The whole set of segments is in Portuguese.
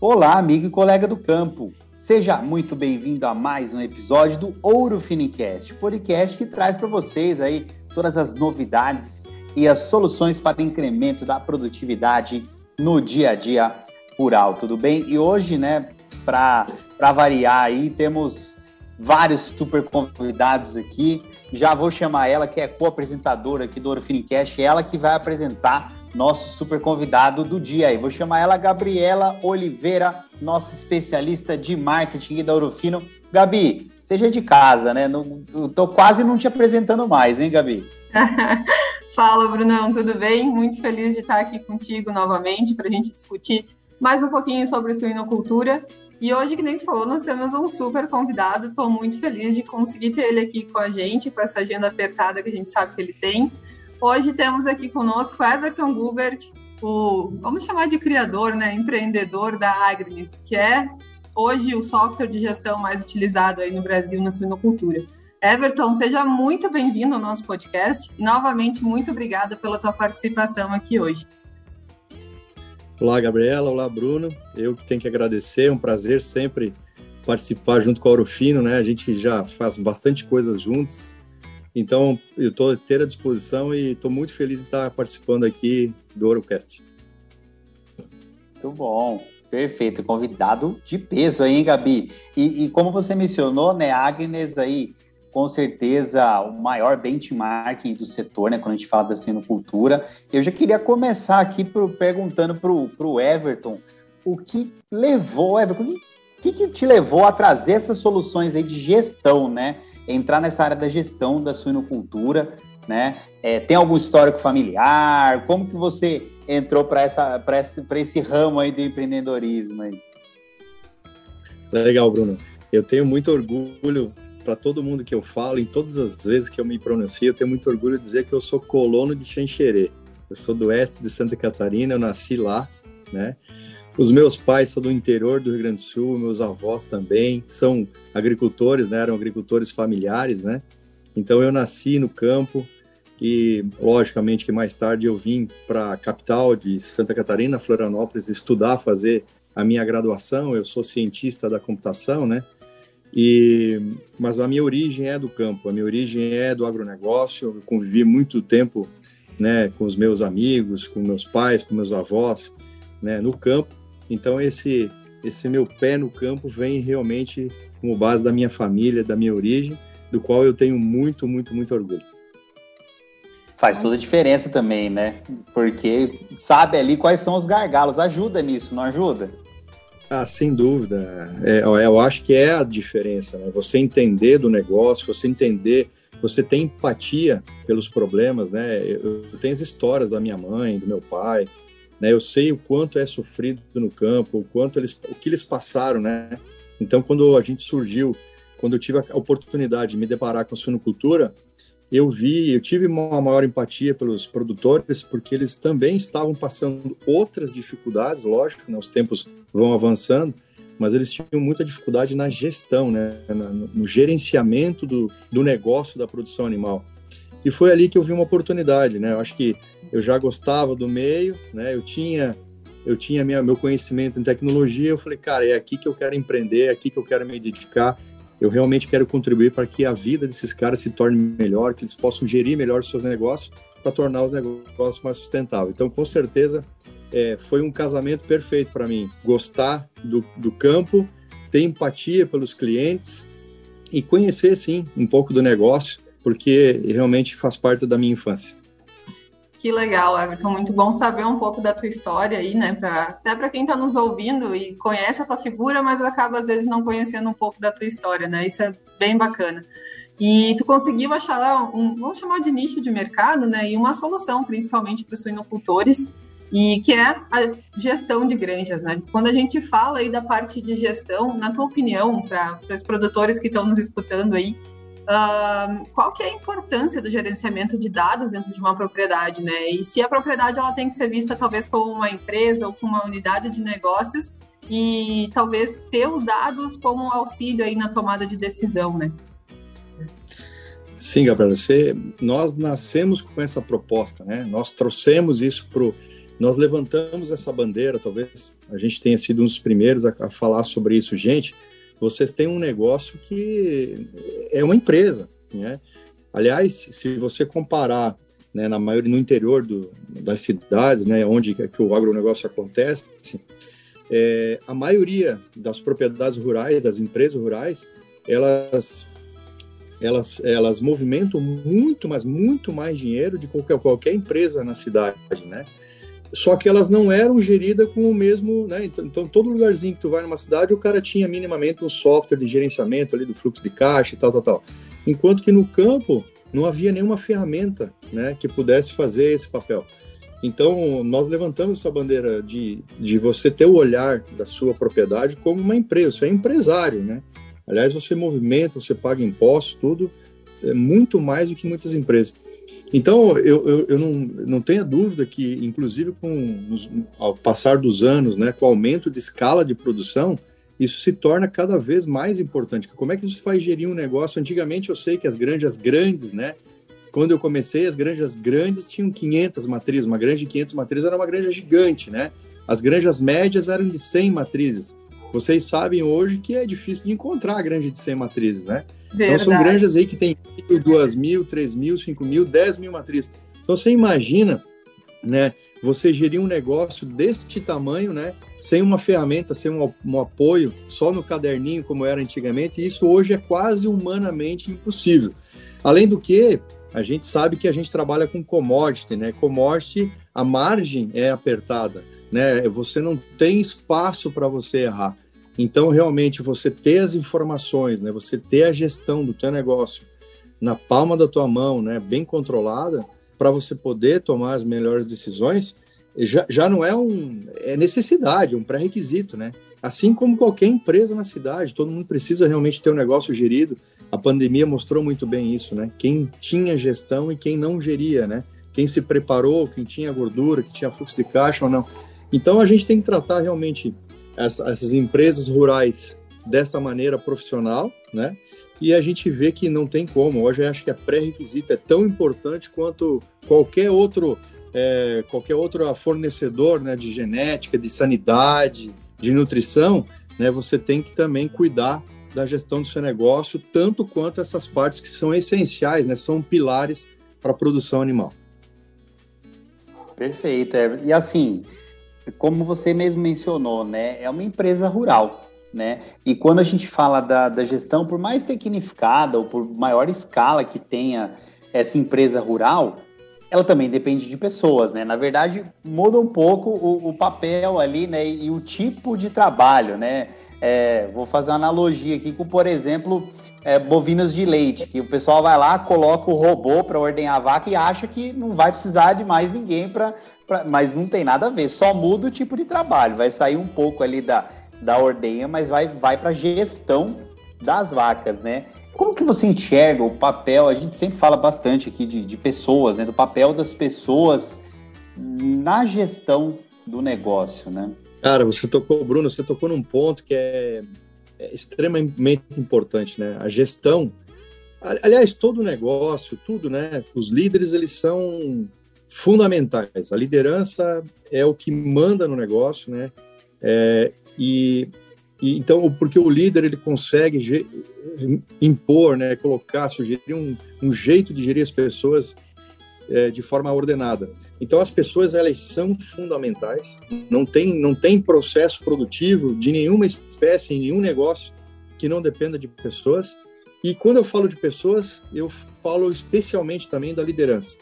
Olá, amigo e colega do campo. Seja muito bem-vindo a mais um episódio do Ouro Finicast, podcast que traz para vocês aí todas as novidades e as soluções para o incremento da produtividade no dia a dia rural, tudo bem? E hoje, né, para variar aí, temos vários super convidados aqui. Já vou chamar ela, que é co-apresentadora aqui do Ouro Finicast, ela que vai apresentar nosso super convidado do dia aí. Vou chamar ela Gabriela Oliveira, nossa especialista de marketing da Ourofino. Gabi, seja de casa, né? Não, tô quase não te apresentando mais, hein, Gabi? Fala, Brunão, tudo bem? Muito feliz de estar aqui contigo novamente para a gente discutir mais um pouquinho sobre suinocultura. E hoje, que nem falou, nós temos um super convidado. Estou muito feliz de conseguir ter ele aqui com a gente, com essa agenda apertada que a gente sabe que ele tem. Hoje temos aqui conosco Everton Gubert, o, vamos chamar de criador, né, empreendedor da Agnes, que é hoje o software de gestão mais utilizado aí no Brasil na suinocultura. Everton, seja muito bem-vindo ao nosso podcast e novamente muito obrigada pela tua participação aqui hoje. Olá, Gabriela. Olá, Bruno. Eu que tenho que agradecer, é um prazer sempre participar junto com a Orofino, né? A gente já faz bastante coisas juntos então, eu estou ter à disposição e estou muito feliz de estar participando aqui do Orocast. Muito bom, perfeito. Convidado de peso aí, hein, Gabi? E, e como você mencionou, né, Agnes aí, com certeza o maior benchmarking do setor, né, quando a gente fala da sinocultura. Eu já queria começar aqui perguntando para o Everton o que levou, Everton, o que, que te levou a trazer essas soluções aí de gestão, né? entrar nessa área da gestão da suinocultura, né? É, tem algum histórico familiar? Como que você entrou para essa, esse, esse ramo aí do empreendedorismo? Aí? Legal, Bruno. Eu tenho muito orgulho para todo mundo que eu falo, em todas as vezes que eu me pronuncio, eu tenho muito orgulho de dizer que eu sou colono de Xanxerê. Eu sou do oeste de Santa Catarina, eu nasci lá, né? Os meus pais são do interior do Rio Grande do Sul, meus avós também são agricultores, né? Eram agricultores familiares, né? Então eu nasci no campo e logicamente que mais tarde eu vim para a capital de Santa Catarina, Florianópolis, estudar, fazer a minha graduação. Eu sou cientista da computação, né? E mas a minha origem é do campo, a minha origem é do agronegócio. Eu convivi muito tempo, né, com os meus amigos, com meus pais, com meus avós, né, no campo então esse esse meu pé no campo vem realmente como base da minha família, da minha origem, do qual eu tenho muito, muito, muito orgulho. Faz toda a diferença também, né? Porque sabe ali quais são os gargalos. Ajuda nisso, não ajuda? Ah, sem dúvida. É, eu acho que é a diferença, né? Você entender do negócio, você entender, você tem empatia pelos problemas, né? Eu tenho as histórias da minha mãe, do meu pai, né? Eu sei o quanto é sofrido no campo, o quanto eles, o que eles passaram, né? Então, quando a gente surgiu, quando eu tive a oportunidade de me deparar com a suinocultura, eu vi, eu tive uma maior empatia pelos produtores, porque eles também estavam passando outras dificuldades, lógico, né? os tempos vão avançando, mas eles tinham muita dificuldade na gestão, né? no, gerenciamento do, do negócio da produção animal. E foi ali que eu vi uma oportunidade, né? Eu acho que eu já gostava do meio, né? Eu tinha eu tinha minha, meu conhecimento em tecnologia, eu falei, cara, é aqui que eu quero empreender, é aqui que eu quero me dedicar. Eu realmente quero contribuir para que a vida desses caras se torne melhor, que eles possam gerir melhor os seus negócios para tornar os negócios mais sustentáveis. Então, com certeza, é, foi um casamento perfeito para mim. Gostar do, do campo, ter empatia pelos clientes e conhecer, sim, um pouco do negócio, porque realmente faz parte da minha infância. Que legal, Everton. Muito bom saber um pouco da tua história aí, né? Pra, até para quem está nos ouvindo e conhece a tua figura, mas acaba às vezes não conhecendo um pouco da tua história, né? Isso é bem bacana. E tu conseguiu achar um, vamos chamar de nicho de mercado, né? E uma solução, principalmente para os suinocultores, e que é a gestão de granjas, né? Quando a gente fala aí da parte de gestão, na tua opinião, para os produtores que estão nos escutando aí, Uh, qual que é a importância do gerenciamento de dados dentro de uma propriedade, né? E se a propriedade ela tem que ser vista talvez como uma empresa ou como uma unidade de negócios e talvez ter os dados como auxílio aí na tomada de decisão, né? Sim, Gabriel, você, nós nascemos com essa proposta, né? Nós trouxemos isso para nós levantamos essa bandeira, talvez a gente tenha sido um dos primeiros a, a, falar sobre isso. Gente, vocês têm um negócio que é uma empresa, né? Aliás, se você comparar né, na maioria no interior do, das cidades, né, onde que o agronegócio acontece, é, a maioria das propriedades rurais, das empresas rurais, elas elas, elas movimentam muito, mas muito mais dinheiro de qualquer, qualquer empresa na cidade, né? Só que elas não eram geridas com o mesmo, né? Então, então, todo lugarzinho que tu vai numa cidade, o cara tinha minimamente um software de gerenciamento ali do fluxo de caixa e tal, tal, tal. Enquanto que no campo não havia nenhuma ferramenta, né, que pudesse fazer esse papel. Então, nós levantamos essa bandeira de, de você ter o olhar da sua propriedade como uma empresa, você é empresário, né? Aliás, você movimenta, você paga impostos, tudo, é muito mais do que muitas empresas. Então, eu, eu, eu não, não tenho dúvida que, inclusive, com ao passar dos anos, né, com o aumento de escala de produção, isso se torna cada vez mais importante. Como é que você faz gerir um negócio? Antigamente, eu sei que as granjas grandes, né, quando eu comecei, as granjas grandes tinham 500 matrizes. Uma granja de 500 matrizes era uma granja gigante, né? As granjas médias eram de 100 matrizes. Vocês sabem hoje que é difícil de encontrar a granja de 100 matrizes, né? Verdade. Então são granjas aí que tem mil, duas mil, três mil, cinco mil, dez mil matrizes. Então você imagina, né? Você gerir um negócio deste tamanho, né? Sem uma ferramenta, sem um, um apoio, só no caderninho como era antigamente, isso hoje é quase humanamente impossível. Além do que, a gente sabe que a gente trabalha com commodity, né? Commodity, a margem é apertada, né? Você não tem espaço para você errar. Então, realmente, você ter as informações, né, você ter a gestão do teu negócio na palma da tua mão, né, bem controlada, para você poder tomar as melhores decisões, já, já não é um é necessidade, é um pré-requisito, né? Assim como qualquer empresa na cidade, todo mundo precisa realmente ter um negócio gerido. A pandemia mostrou muito bem isso, né? Quem tinha gestão e quem não geria, né? Quem se preparou, quem tinha gordura, que tinha fluxo de caixa ou não. Então a gente tem que tratar realmente essas empresas rurais dessa maneira profissional, né? E a gente vê que não tem como. Hoje eu acho que a pré-requisito é tão importante quanto qualquer outro é, qualquer outro fornecedor né, de genética, de sanidade, de nutrição, né, você tem que também cuidar da gestão do seu negócio, tanto quanto essas partes que são essenciais, né, são pilares para a produção animal. Perfeito. É. E assim, como você mesmo mencionou, né, é uma empresa rural, né? E quando a gente fala da, da gestão, por mais tecnificada ou por maior escala que tenha essa empresa rural, ela também depende de pessoas, né? Na verdade, muda um pouco o, o papel ali, né? E, e, o tipo de trabalho, né? É, vou fazer uma analogia aqui com, por exemplo, é, bovinos de leite, que o pessoal vai lá, coloca o robô para ordenhar a vaca e acha que não vai precisar de mais ninguém para pra, mas não tem nada a ver, só muda o tipo de trabalho, vai sair um pouco ali da, da ordenha, mas vai, vai para gestão das vacas, né? Como que você enxerga o papel? A gente sempre fala bastante aqui de, de pessoas, né? Do papel das pessoas na gestão do negócio, né? Cara, você tocou, Bruno, você tocou num ponto que é, é extremamente importante, né? A gestão, aliás, todo negócio, tudo, né? Os líderes, eles são fundamentais. A liderança é o que manda no negócio, né? É, e, e, então, porque o líder ele consegue impor, né, colocar, sugerir um, um jeito de gerir as pessoas é, de forma ordenada. Então, as pessoas elas são fundamentais. Não tem não tem processo produtivo de nenhuma espécie em nenhum negócio que não dependa de pessoas. E quando eu falo de pessoas, eu falo especialmente também da liderança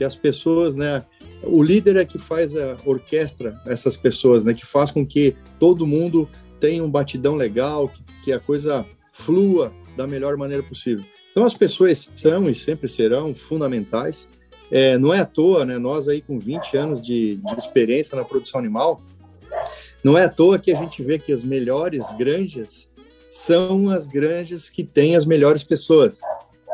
que as pessoas, né, o líder é que faz a orquestra essas pessoas, né, que faz com que todo mundo tenha um batidão legal, que, que a coisa flua da melhor maneira possível. Então as pessoas são e sempre serão fundamentais. É, não é à toa, né, nós aí com 20 anos de, de experiência na produção animal, não é à toa que a gente vê que as melhores granjas são as granjas que têm as melhores pessoas.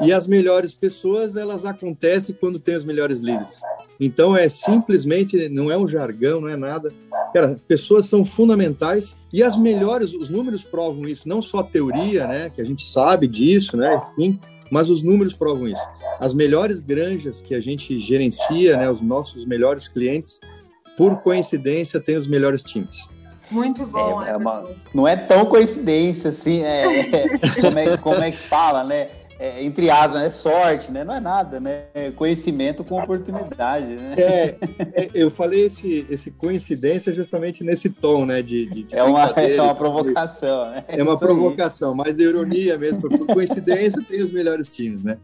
E as melhores pessoas, elas acontecem quando tem os melhores líderes. Então é simplesmente, não é um jargão, não é nada. Cara, pessoas são fundamentais e as melhores, os números provam isso, não só a teoria, né, que a gente sabe disso, né, enfim, mas os números provam isso. As melhores granjas que a gente gerencia, né, os nossos melhores clientes, por coincidência, têm os melhores times. Muito bom. É, é uma, não é tão coincidência assim, é, é, como, é, como é que fala, né? É, entre aspas, é sorte, né? Não é nada, né? É conhecimento com oportunidade, né? É, é, eu falei esse, esse coincidência justamente nesse tom, né? De, de, de é, uma, é uma provocação, né? É uma provocação, aí. mas ironia mesmo, por coincidência tem os melhores times, né?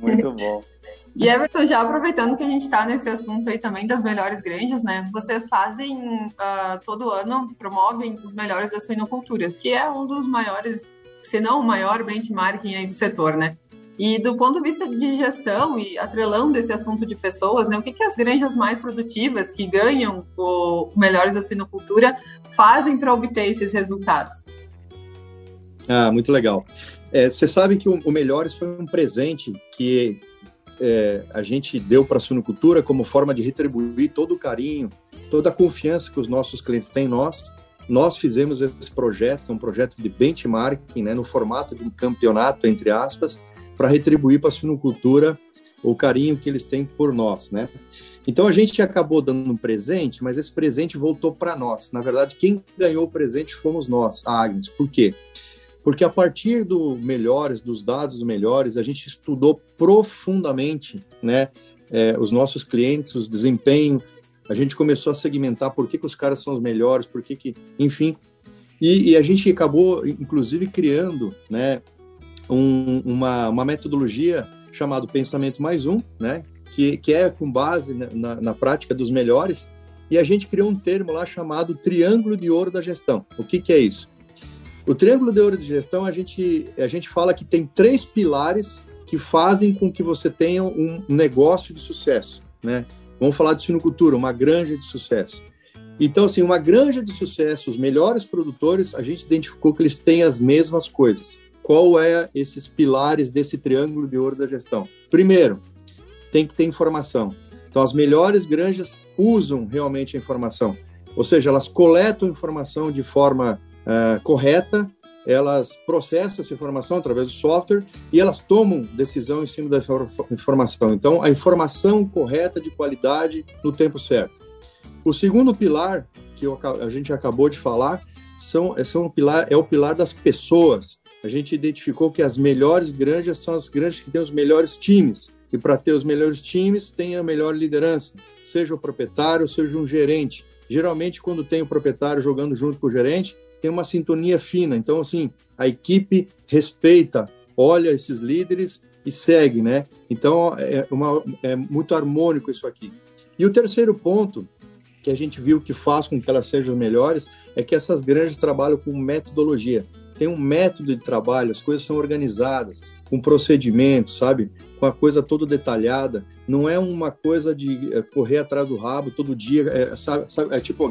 Muito bom. E Everton, já aproveitando que a gente está nesse assunto aí também das melhores granjas, né? Vocês fazem uh, todo ano, promovem os melhores da suinocultura, que é um dos maiores, se não o maior benchmarking aí do setor, né? E do ponto de vista de gestão e atrelando esse assunto de pessoas, né, o que, que as granjas mais produtivas que ganham o Melhores da Suinocultura fazem para obter esses resultados? Ah, muito legal. É, você sabe que o, o Melhores foi um presente que é, a gente deu para a suinocultura como forma de retribuir todo o carinho, toda a confiança que os nossos clientes têm em nós. Nós fizemos esse projeto, que é um projeto de benchmarking, né, no formato de um campeonato, entre aspas, para retribuir para a suinocultura o carinho que eles têm por nós, né? Então a gente acabou dando um presente, mas esse presente voltou para nós. Na verdade, quem ganhou o presente fomos nós, a Agnes. Por quê? Porque a partir do melhores, dos dados do melhores, a gente estudou profundamente, né, é, os nossos clientes, os desempenho. A gente começou a segmentar por que, que os caras são os melhores, por que, que enfim. E, e a gente acabou, inclusive, criando, né, um, uma, uma metodologia chamada Pensamento Mais Um, né, que, que é com base na, na prática dos melhores. E a gente criou um termo lá chamado Triângulo de Ouro da Gestão. O que, que é isso? O triângulo de ouro de gestão, a gente, a gente fala que tem três pilares que fazem com que você tenha um negócio de sucesso, né? Vamos falar de sinocultura, uma granja de sucesso. Então, assim, uma granja de sucesso, os melhores produtores, a gente identificou que eles têm as mesmas coisas. Qual é esses pilares desse triângulo de ouro da gestão? Primeiro, tem que ter informação. Então, as melhores granjas usam realmente a informação. Ou seja, elas coletam informação de forma uh, correta, elas processam essa informação através do software e elas tomam decisão em cima dessa informação. Então, a informação correta de qualidade no tempo certo. O segundo pilar que a gente acabou de falar são, são um pilar, é o pilar das pessoas. A gente identificou que as melhores granjas são as granjas que têm os melhores times. E para ter os melhores times, tem a melhor liderança, seja o proprietário, seja um gerente. Geralmente, quando tem o proprietário jogando junto com o gerente, tem uma sintonia fina. Então, assim, a equipe respeita, olha esses líderes e segue, né? Então, é, uma, é muito harmônico isso aqui. E o terceiro ponto que a gente viu que faz com que elas sejam melhores é que essas granjas trabalham com metodologia. Tem um método de trabalho, as coisas são organizadas, com procedimentos, sabe? Com a coisa toda detalhada. Não é uma coisa de é, correr atrás do rabo todo dia, é, sabe, sabe, é tipo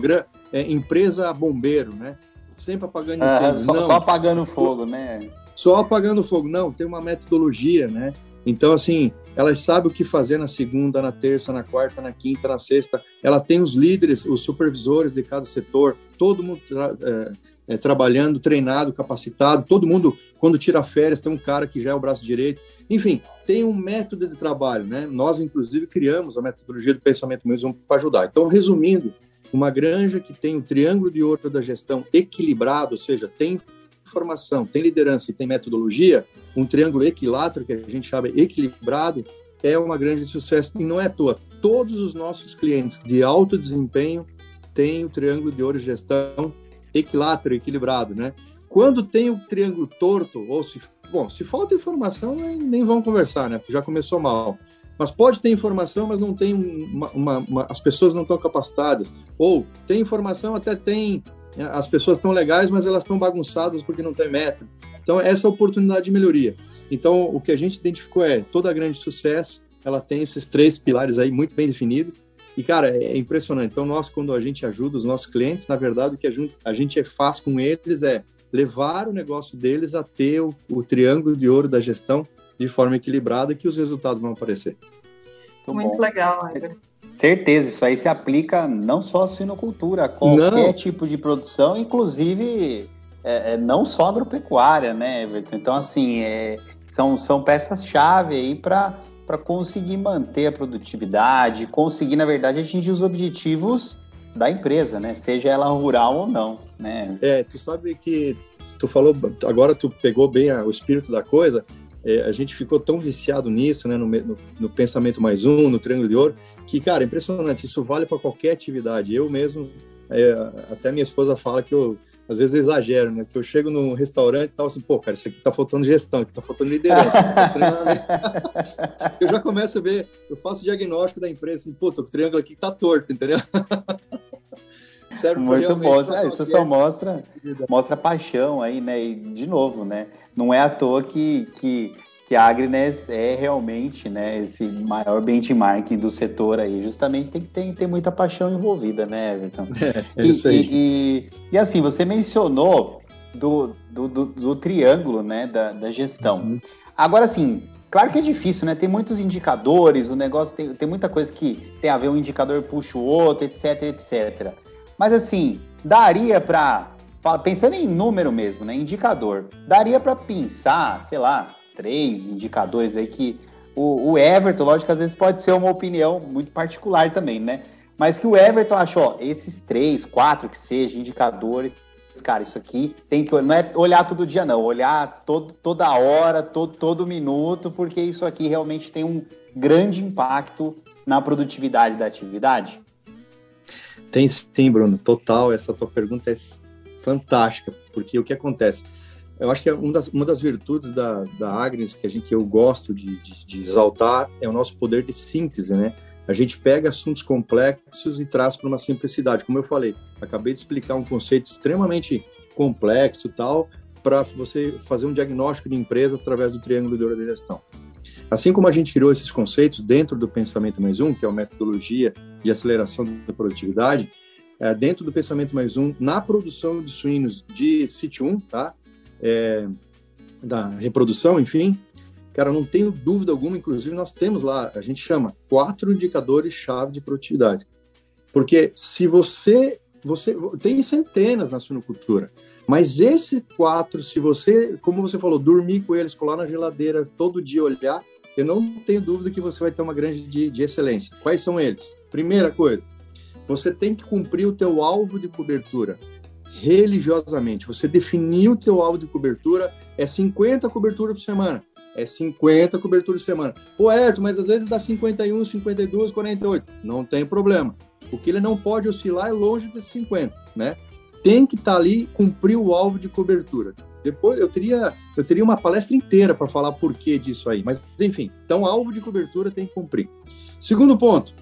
é, empresa bombeiro, né? Sempre apagando ah, incêndio. Só, não, só apagando fogo, né? Só apagando fogo. Não, tem uma metodologia, né? Então, assim, elas sabem o que fazer na segunda, na terça, na quarta, na quinta, na sexta. Ela tem os líderes, os supervisores de cada setor, todo mundo tra é, é, trabalhando, treinado, capacitado. Todo mundo, quando tira férias, tem um cara que já é o braço direito. Enfim, tem um método de trabalho, né? Nós, inclusive, criamos a metodologia do pensamento mesmo para ajudar. Então, resumindo, uma granja que tem o triângulo de ouro da gestão equilibrado, ou seja, tem informação, tem liderança e tem metodologia, um triângulo equilátero, que a gente chama equilibrado, é uma granja de sucesso e não é à toa. Todos os nossos clientes de alto desempenho têm o triângulo de ouro de gestão equilátero, equilibrado, né? Quando tem o triângulo torto, ou se, bom, se falta informação, nem vão conversar, né? Já começou mal. Mas pode ter informação, mas não tem uma, uma, uma, as pessoas não estão capacitadas. Ou tem informação, até tem, né, as pessoas estão legais, mas elas estão bagunçadas porque não tem método. Então, essa é a oportunidade de melhoria. Então, o que a gente identificou é toda grande sucesso, ela tem esses três pilares aí muito bem definidos. E, cara, é impressionante. Então, nós, quando a gente ajuda os nossos clientes, na verdade, o que a gente, gente faz com eles é levar o negócio deles a ter o, o triângulo de ouro da gestão de forma equilibrada que os resultados vão aparecer. Muito, Muito legal, André. Certeza, isso aí se aplica não só à suinocultura, a qualquer não. tipo de produção, inclusive é, é, não só agropecuária, né, Everton? Então, assim, é, são, são peças-chave aí para conseguir manter a produtividade, conseguir, na verdade, atingir os objetivos da empresa, né? Seja ela rural ou não, né? É, tu sabe que tu falou, agora tu pegou bem a, o espírito da coisa, é, a gente ficou tão viciado nisso, né, no, no, no, pensamento mais um, no triângulo de ouro, que, cara, impressionante, isso vale para qualquer atividade. Eu mesmo, é, até minha esposa fala que eu, às vezes exagero, né, que eu chego num restaurante e tal, assim, pô, cara, isso aqui tá faltando gestão, aqui tá faltando liderança, tá eu já começo a ver, eu faço diagnóstico da empresa, assim, pô, o triângulo aqui tá torto, entendeu? Serve Muito bom. É, isso só mostra, mostra paixão aí, né? E, de novo, né? Não é à toa que, que, que a Agnes é realmente né, esse maior benchmarking do setor aí. Justamente tem que ter, ter muita paixão envolvida, né, Everton? É, é isso aí. E, e, e, assim, você mencionou do, do, do, do triângulo né, da, da gestão. Uhum. Agora, assim, Claro que é difícil, né? Tem muitos indicadores, o negócio tem, tem muita coisa que tem a ver, um indicador puxa o outro, etc, etc. Mas assim, daria para pensando em número mesmo, né, indicador, daria para pensar, sei lá, três indicadores aí que o, o, Everton, lógico às vezes pode ser uma opinião muito particular também, né? Mas que o Everton achou, ó, esses três, quatro que sejam indicadores, cara, isso aqui tem que não é olhar todo dia não, olhar todo, toda hora, todo, todo minuto, porque isso aqui realmente tem um grande impacto na produtividade da atividade. Tem sim, Bruno, total. Essa tua pergunta é fantástica, porque o que acontece? Eu acho que é uma das, uma das virtudes da, da Agnes que, a gente, que eu gosto de, de, de exaltar é o nosso poder de síntese, né? A gente pega assuntos complexos e traz para uma simplicidade. Como eu falei, acabei de explicar um conceito extremamente complexo tal, para você fazer um diagnóstico de empresa através do triângulo de de gestão. Assim como a gente criou esses conceitos dentro do Pensamento Mais Um, que é a metodologia de aceleração da produtividade, é, dentro do Pensamento Mais Um, na produção de suínos de sítio 1, tá? É, da reprodução, enfim, cara, não tenho dúvida alguma, inclusive nós temos lá, a gente chama quatro indicadores-chave de produtividade. Porque se você, você tem centenas na suinocultura, mas esses quatro, se você, como você falou, dormir com eles, colar na geladeira, todo dia olhar, eu não tenho dúvida que você vai ter uma grande de, de excelência. Quais são eles? Primeira coisa, você tem que cumprir o teu alvo de cobertura religiosamente. Você definiu o teu alvo de cobertura, é 50 coberturas por semana. É 50 coberturas por semana. Pô, Erto, mas às vezes dá 51, 52, 48. Não tem problema. O que ele não pode oscilar é longe de 50, né? Tem que estar tá ali, cumprir o alvo de cobertura. Depois eu teria, eu teria uma palestra inteira para falar por que disso aí. Mas, enfim, então alvo de cobertura tem que cumprir. Segundo ponto,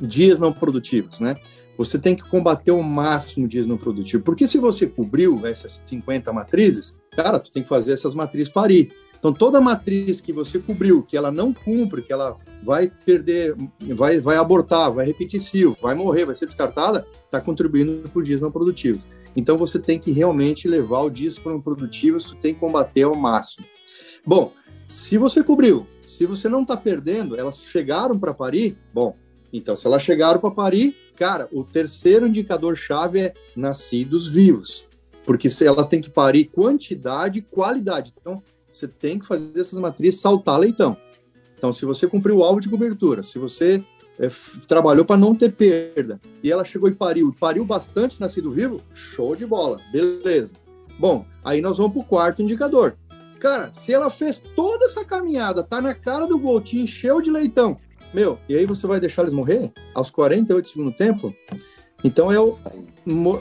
dias não produtivos, né? Você tem que combater o máximo dias não produtivos. Porque se você cobriu essas 50 matrizes, cara, tu tem que fazer essas matrizes parir. Então, toda matriz que você cobriu, que ela não cumpre, que ela vai perder, vai, vai abortar, vai repetir vai morrer, vai ser descartada, está contribuindo por dias não produtivos. Então você tem que realmente levar o para um produtivo, você tem que combater ao máximo. Bom, se você cobriu, se você não está perdendo, elas chegaram para parir, bom, então se elas chegaram para parir, cara, o terceiro indicador-chave é nascidos vivos, porque ela tem que parir quantidade e qualidade. Então você tem que fazer essas matrizes saltar leitão. Então, se você cumpriu o alvo de cobertura, se você é, trabalhou para não ter perda. E ela chegou e pariu, pariu bastante nascido vivo, show de bola, beleza. Bom, aí nós vamos para o quarto indicador. Cara, se ela fez toda essa caminhada, tá na cara do gol, te encheu de leitão, meu, e aí você vai deixar eles morrer aos 48 segundo tempo? Então é o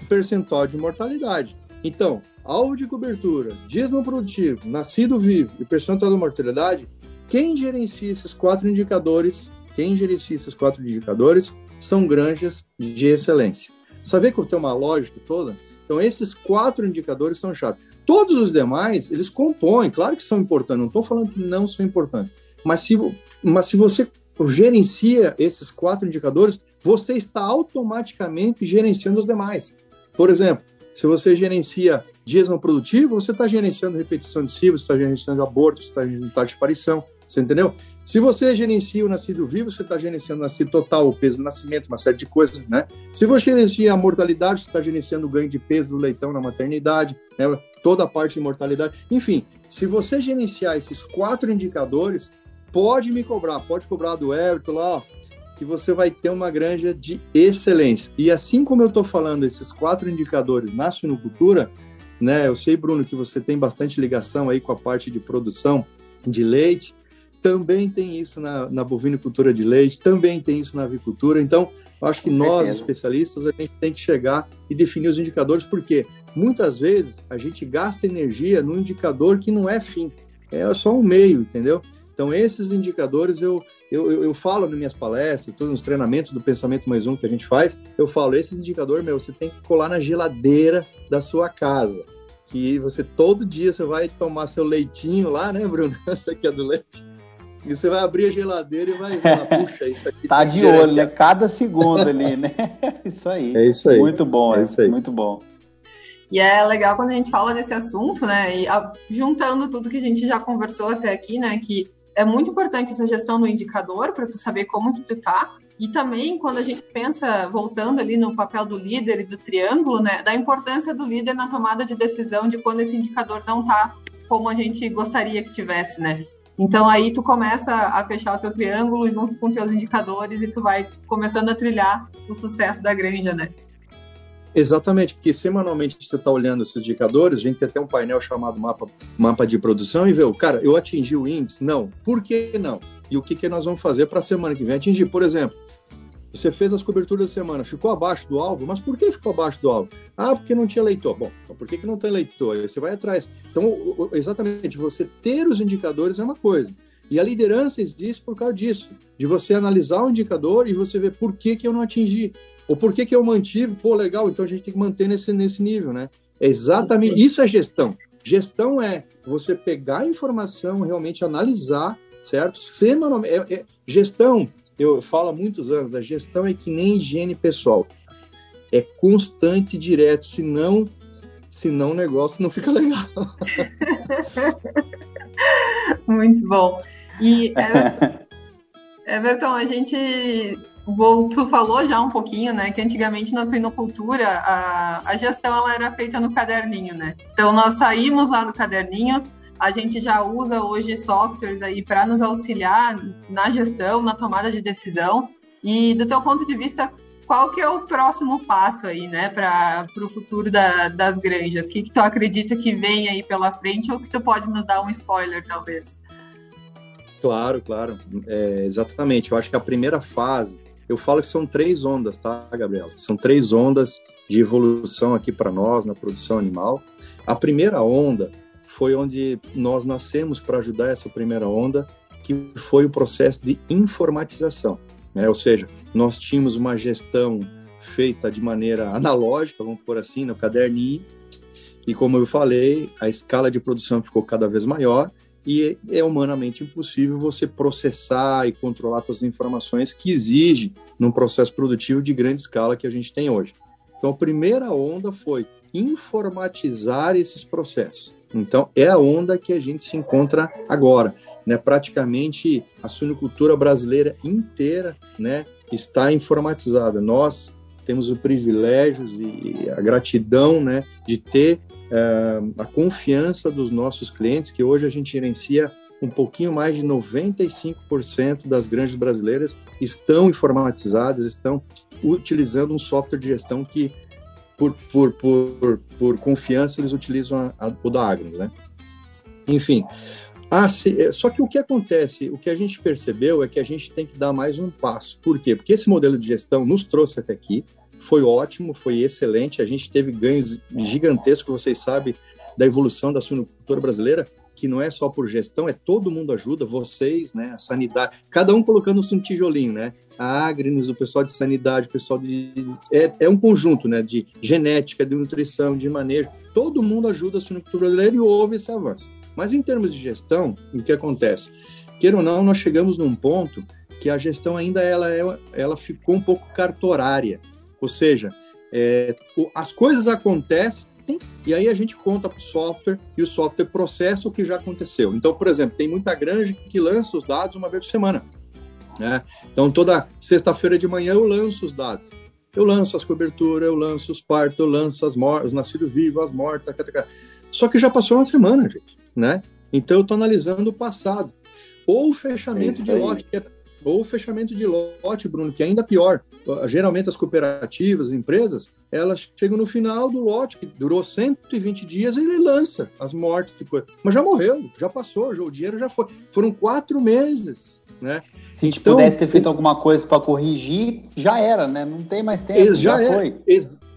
percentual de mortalidade. Então, alvo de cobertura, dias não produtivo, nascido vivo e percentual de mortalidade, quem gerencia esses quatro indicadores quem gerencia esses quatro indicadores são granjas de excelência. Saber que tem uma lógica toda? Então, esses quatro indicadores são chave. Todos os demais, eles compõem, claro que são importantes, não estou falando que não são importantes, mas se, mas se você gerencia esses quatro indicadores, você está automaticamente gerenciando os demais. Por exemplo, se você gerencia dias não produtivos, você está gerenciando repetição de ciclos, está gerenciando aborto, está gerenciando taxa de aparição, você entendeu? Se você gerencia o nascido vivo, você está gerenciando o nascido total, o peso do nascimento, uma série de coisas, né? Se você gerencia a mortalidade, você está gerenciando o ganho de peso do leitão na maternidade, né? toda a parte de mortalidade. Enfim, se você gerenciar esses quatro indicadores, pode me cobrar, pode cobrar do Everton lá, ó, que você vai ter uma granja de excelência. E assim como eu estou falando esses quatro indicadores na suinocultura, né? Eu sei, Bruno, que você tem bastante ligação aí com a parte de produção de leite, também tem isso na, na bovinicultura de leite, também tem isso na avicultura. Então, eu acho que nós, especialistas, a gente tem que chegar e definir os indicadores, porque muitas vezes a gente gasta energia no indicador que não é fim, é só um meio, entendeu? Então, esses indicadores eu, eu, eu, eu falo nas minhas palestras, todos os treinamentos do Pensamento Mais Um que a gente faz, eu falo, esse indicador, meu, você tem que colar na geladeira da sua casa. Que você todo dia você vai tomar seu leitinho lá, né, Bruno? Essa aqui é do leite e você vai abrir a geladeira e vai falar, puxa, isso aqui. Tá de olho, né? Cada segundo ali, né? Isso aí. É isso aí. Muito bom, é, é isso aí. Muito bom. E é legal quando a gente fala desse assunto, né? E a, juntando tudo que a gente já conversou até aqui, né? Que é muito importante essa gestão do indicador para tu saber como que tu tá. E também quando a gente pensa, voltando ali no papel do líder e do triângulo, né? Da importância do líder na tomada de decisão de quando esse indicador não tá como a gente gostaria que tivesse, né? Então aí tu começa a fechar o teu triângulo junto com teus indicadores e tu vai começando a trilhar o sucesso da granja, né? Exatamente, porque semanalmente você está olhando esses indicadores, a gente tem até um painel chamado mapa, mapa de produção e vê, cara, eu atingi o índice? Não. Por que não? E o que, que nós vamos fazer para a semana que vem atingir? Por exemplo, você fez as coberturas da semana, ficou abaixo do alvo, mas por que ficou abaixo do alvo? Ah, porque não tinha leitor. Bom, então por que, que não tem leitor? Aí você vai atrás. Então, exatamente, você ter os indicadores é uma coisa. E a liderança existe por causa disso, de você analisar o indicador e você ver por que, que eu não atingi, ou por que, que eu mantive, pô, legal, então a gente tem que manter nesse, nesse nível, né? É exatamente, isso é gestão. Gestão é você pegar a informação, realmente analisar, certo? Semanalmente, é, é, gestão eu falo há muitos anos, a gestão é que nem higiene pessoal. É constante e direto, senão, senão o negócio não fica legal. Muito bom. E Everton, a gente tu falou já um pouquinho, né, que antigamente na suinocultura a, a gestão ela era feita no caderninho, né? Então nós saímos lá do caderninho, a gente já usa hoje softwares aí para nos auxiliar na gestão, na tomada de decisão. E do teu ponto de vista, qual que é o próximo passo aí, né, para o futuro da, das granjas? O que, que tu acredita que vem aí pela frente ou que tu pode nos dar um spoiler, talvez? Claro, claro, é, exatamente. Eu acho que a primeira fase, eu falo que são três ondas, tá, Gabriela? São três ondas de evolução aqui para nós na produção animal. A primeira onda foi onde nós nascemos para ajudar essa primeira onda, que foi o processo de informatização. Né? Ou seja, nós tínhamos uma gestão feita de maneira analógica, vamos por assim, no caderninho, e como eu falei, a escala de produção ficou cada vez maior e é humanamente impossível você processar e controlar todas as informações que exige num processo produtivo de grande escala que a gente tem hoje. Então, a primeira onda foi informatizar esses processos. Então, é a onda que a gente se encontra agora. Né? Praticamente a suinocultura brasileira inteira né, está informatizada. Nós temos o privilégio e a gratidão né, de ter a confiança dos nossos clientes, que hoje a gente gerencia um pouquinho mais de 95% das grandes brasileiras estão informatizadas, estão utilizando um software de gestão que por, por, por, por confiança, eles utilizam a, a, o da Agnes, né? Enfim, ah, se, é, só que o que acontece, o que a gente percebeu é que a gente tem que dar mais um passo. Por quê? Porque esse modelo de gestão nos trouxe até aqui, foi ótimo, foi excelente, a gente teve ganhos gigantescos, vocês sabem, da evolução da suinocultura brasileira, que não é só por gestão, é todo mundo ajuda, vocês, né, a sanidade, cada um colocando um tijolinho, né? A Agnes, o pessoal de sanidade, o pessoal de é, é um conjunto, né, de genética, de nutrição, de manejo. Todo mundo ajuda a suinocultura brasileira e houve esse avanço. Mas em termos de gestão, o que acontece? Queira ou não, nós chegamos num ponto que a gestão ainda ela, ela, ela ficou um pouco cartorária. Ou seja, é, as coisas acontecem e aí a gente conta para o software e o software processa o que já aconteceu. Então, por exemplo, tem muita granja que lança os dados uma vez por semana. Né? Então, toda sexta-feira de manhã eu lanço os dados. Eu lanço as coberturas, eu lanço os partos, eu lanço as os nascidos vivos, as mortas, etc. Só que já passou uma semana, gente, né? Então eu estou analisando o passado. Ou o fechamento é de lote, é, ou o fechamento de lote, Bruno, que é ainda pior. Geralmente as cooperativas, as empresas, elas chegam no final do lote, que durou 120 dias, e ele lança as mortes, tipo, mas já morreu, já passou, o dinheiro já foi. Foram quatro meses, né? Se a gente então, pudesse ter feito alguma coisa para corrigir, já era, né? Não tem mais tempo, já, já é, foi.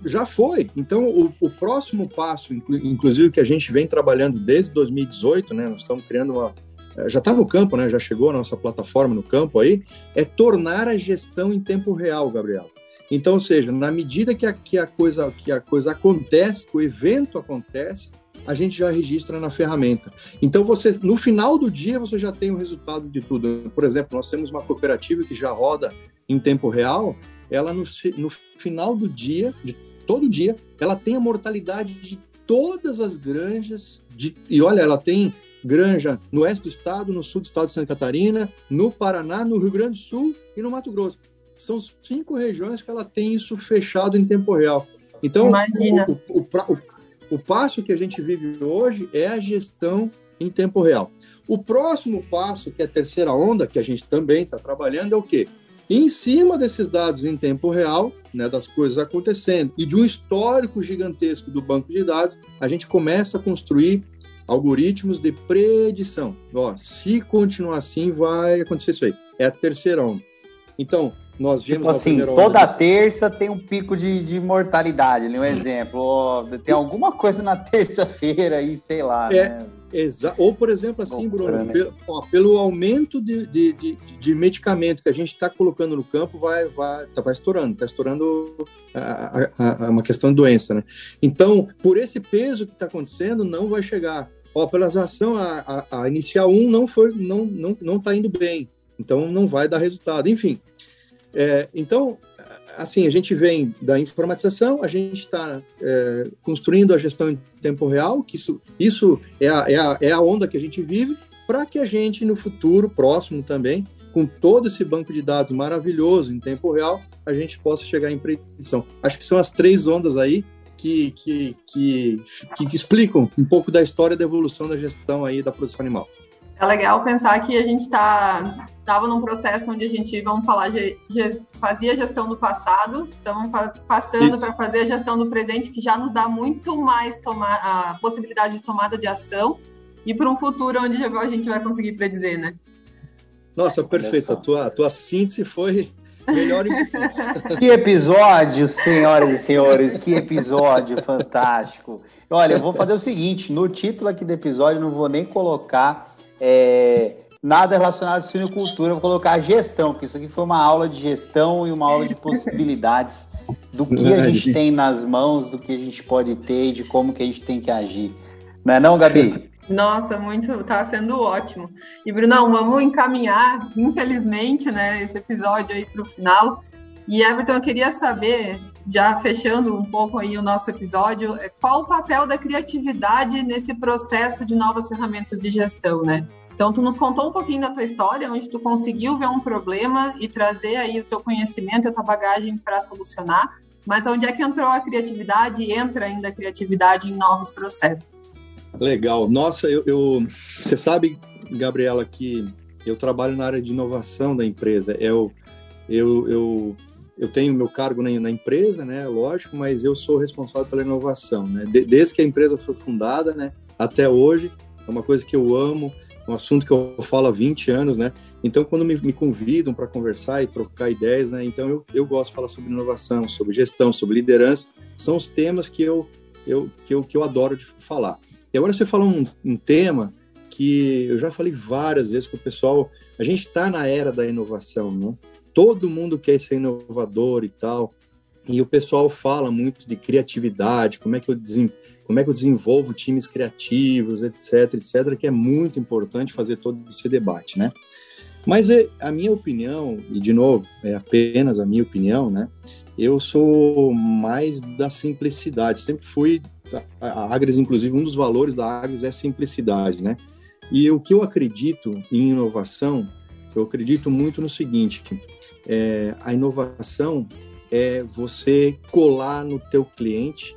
já foi. Então, o, o, próximo passo, inclusive que a gente vem trabalhando desde 2018, né? Nós estamos criando uma. Eh, já está no campo, né? Já chegou a nossa plataforma no campo aí, é tornar a gestão em tempo real, Gabriel. Então, ou seja, na medida que a, que a, coisa, que a coisa acontece, que o evento acontece, a gente já registra na ferramenta. Então, você, no final do dia, você já tem o resultado de tudo. Por exemplo, nós temos uma cooperativa que já roda em tempo real, ela no, no final do dia, de todo dia, ela tem a mortalidade de todas as granjas, de, e olha, ela tem granja no oeste do estado, no sul do estado de Santa Catarina, no Paraná, no Rio Grande do Sul e no Mato Grosso. São cinco regiões que ela tem isso fechado em tempo real. Então, Imagina. O, o, o, o passo que a gente vive hoje é a gestão em tempo real. O próximo passo, que é a terceira onda, que a gente também está trabalhando, é o quê? Em cima desses dados em tempo real, né, das coisas acontecendo, e de um histórico gigantesco do banco de dados, a gente começa a construir algoritmos de predição. Ó, se continuar assim, vai acontecer isso aí. É a terceira onda. Então, nós vimos tipo assim, toda de... terça tem um pico de, de mortalidade, um exemplo. Tem alguma coisa na terça-feira aí, sei lá. É, né? Ou, por exemplo, assim, Bruno, pelo, ó, pelo aumento de, de, de, de, medicamento que a gente está colocando no campo, vai, vai, tá, vai estourando, está estourando a, a, a, uma questão de doença, né? Então, por esse peso que está acontecendo, não vai chegar. Ó, pela ação, a, a, a inicial 1 não foi, não, não, não está indo bem. Então, não vai dar resultado. Enfim, é, então, assim, a gente vem da informatização, a gente está é, construindo a gestão em tempo real, que isso, isso é, a, é, a, é a onda que a gente vive, para que a gente, no futuro próximo também, com todo esse banco de dados maravilhoso em tempo real, a gente possa chegar em predição. Acho que são as três ondas aí que, que, que, que explicam um pouco da história da evolução da gestão aí da produção animal. É legal pensar que a gente está estava num processo onde a gente, vamos falar, fazia a gestão do passado, estamos passando para fazer a gestão do presente, que já nos dá muito mais toma a possibilidade de tomada de ação, e para um futuro onde a gente vai conseguir predizer, né? Nossa, perfeito. A tua, a tua síntese foi melhor Que episódio, senhoras e senhores, que episódio fantástico. Olha, eu vou fazer o seguinte, no título aqui do episódio, não vou nem colocar... É nada relacionado à suinocultura, vou colocar gestão, porque isso aqui foi uma aula de gestão e uma aula de possibilidades do que a gente tem nas mãos, do que a gente pode ter e de como que a gente tem que agir. Não é não, Gabi? Nossa, muito, tá sendo ótimo. E Brunão, vamos encaminhar, infelizmente, né, esse episódio aí para o final. E Everton, eu queria saber, já fechando um pouco aí o nosso episódio, é, qual o papel da criatividade nesse processo de novas ferramentas de gestão, né? Então, tu nos contou um pouquinho da tua história, onde tu conseguiu ver um problema e trazer aí o teu conhecimento, a tua bagagem para solucionar, mas onde é que entrou a criatividade e entra ainda a criatividade em novos processos? Legal. Nossa, eu, eu você sabe, Gabriela, que eu trabalho na área de inovação da empresa. Eu, eu, eu, eu tenho meu cargo na, na empresa, né? Lógico, mas eu sou responsável pela inovação, né? De, desde que a empresa foi fundada, né? Até hoje, é uma coisa que eu amo um assunto que eu falo há 20 anos, né? Então, quando me, me convidam para conversar e trocar ideias, né? Então, eu, eu gosto de falar sobre inovação, sobre gestão, sobre liderança. São os temas que eu, eu, que eu, que eu adoro de falar. E agora você falou um, um tema que eu já falei várias vezes com o pessoal. A gente está na era da inovação, né? Todo mundo quer ser inovador e tal. E o pessoal fala muito de criatividade, como é que eu desempenho como é que eu desenvolvo times criativos, etc, etc, que é muito importante fazer todo esse debate, né? Mas é, a minha opinião, e de novo, é apenas a minha opinião, né? Eu sou mais da simplicidade, sempre fui a Agres, inclusive, um dos valores da Agres é simplicidade, né? E o que eu acredito em inovação, eu acredito muito no seguinte, é, a inovação é você colar no teu cliente,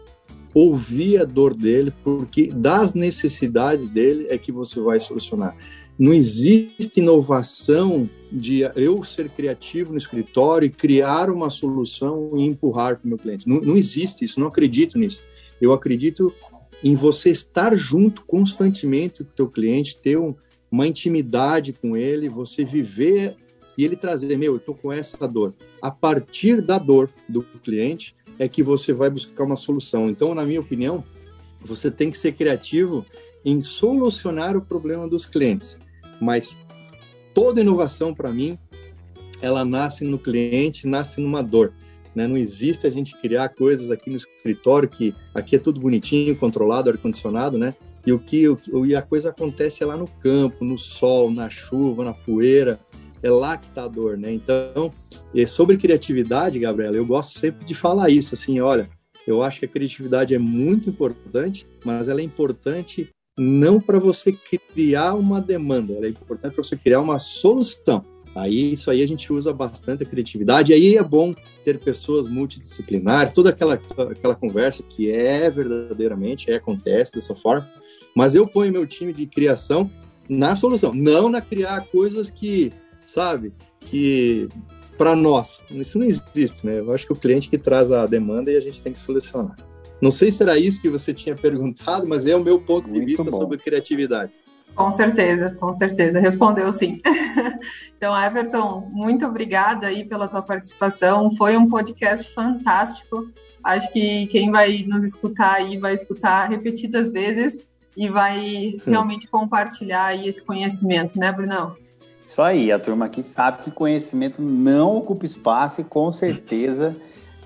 ouvir a dor dele, porque das necessidades dele é que você vai solucionar. Não existe inovação de eu ser criativo no escritório e criar uma solução e empurrar para o meu cliente. Não, não existe isso, não acredito nisso. Eu acredito em você estar junto constantemente com o teu cliente, ter um, uma intimidade com ele, você viver e ele trazer, meu, eu estou com essa dor. A partir da dor do cliente é que você vai buscar uma solução. Então, na minha opinião, você tem que ser criativo em solucionar o problema dos clientes mas toda inovação para mim ela nasce no cliente, nasce numa dor. Né? Não existe a gente criar coisas aqui no escritório que aqui é tudo bonitinho, controlado, ar condicionado, né? E o que o, e a coisa acontece lá no campo, no sol, na chuva, na poeira, é lá que está a dor, né? Então, sobre criatividade, Gabriela, eu gosto sempre de falar isso, assim, olha, eu acho que a criatividade é muito importante, mas ela é importante não para você criar uma demanda, ela é importante para você criar uma solução. Aí isso aí a gente usa bastante a criatividade, aí é bom ter pessoas multidisciplinares, toda aquela, aquela conversa que é verdadeiramente, é, acontece dessa forma, mas eu ponho meu time de criação na solução, não na criar coisas que, sabe, que para nós, isso não existe, né? Eu acho que o cliente que traz a demanda e a gente tem que solucionar. Não sei se era isso que você tinha perguntado, mas é o meu ponto Muito de vista bom. sobre criatividade. Com certeza, com certeza. Respondeu sim. então, Everton, muito obrigada aí pela tua participação. Foi um podcast fantástico. Acho que quem vai nos escutar aí vai escutar repetidas vezes e vai realmente compartilhar aí esse conhecimento, né, Brunão? Isso aí, a turma aqui sabe que conhecimento não ocupa espaço e com certeza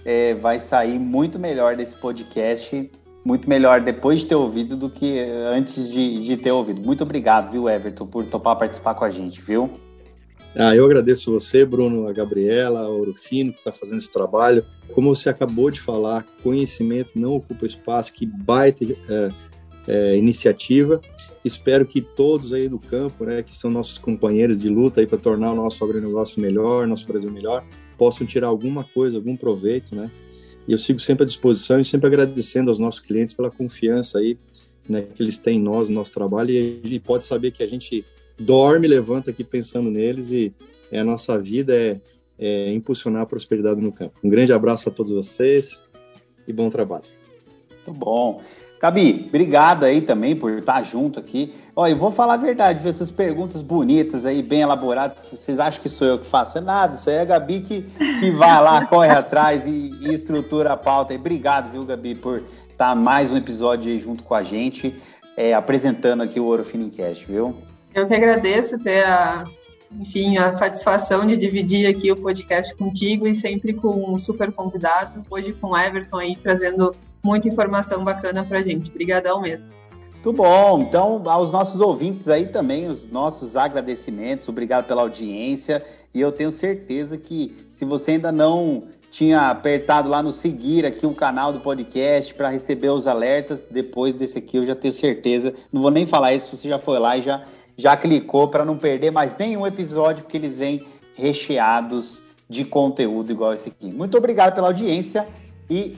é, vai sair muito melhor desse podcast, muito melhor depois de ter ouvido do que antes de, de ter ouvido. Muito obrigado, viu, Everton, por topar participar com a gente, viu? Ah, eu agradeço você, Bruno, a Gabriela, a Orofino, que está fazendo esse trabalho. Como você acabou de falar, conhecimento não ocupa espaço, que baita é, é, iniciativa. Espero que todos aí do campo, né, que são nossos companheiros de luta aí para tornar o nosso agronegócio melhor, nosso Brasil melhor, possam tirar alguma coisa, algum proveito, né? E eu sigo sempre à disposição e sempre agradecendo aos nossos clientes pela confiança aí, né, que eles têm em nós, no nosso trabalho, e, e pode saber que a gente dorme, levanta aqui pensando neles e é, a nossa vida é, é impulsionar a prosperidade no campo. Um grande abraço a todos vocês e bom trabalho. Muito bom. Gabi, obrigado aí também por estar junto aqui. Olha, eu vou falar a verdade, essas perguntas bonitas aí, bem elaboradas. Vocês acham que sou eu que faço? É nada, isso aí é a Gabi que, que vai lá, corre atrás e, e, estrutura a pauta. obrigado, viu, Gabi, por estar mais um episódio aí junto com a gente, é, apresentando aqui o Ouro Finincast, viu? Eu que agradeço ter a, enfim, a satisfação de dividir aqui o podcast contigo e sempre com um super convidado, hoje com o Everton aí trazendo muita informação bacana para gente. Obrigadão mesmo. Muito bom. Então, aos nossos ouvintes aí também, os nossos agradecimentos. Obrigado pela audiência. E eu tenho certeza que se você ainda não tinha apertado lá no seguir aqui o canal do podcast para receber os alertas, depois desse aqui eu já tenho certeza. Não vou nem falar isso, você já foi lá e já, já clicou para não perder mais nenhum episódio, porque eles vêm recheados de conteúdo igual esse aqui. Muito obrigado pela audiência e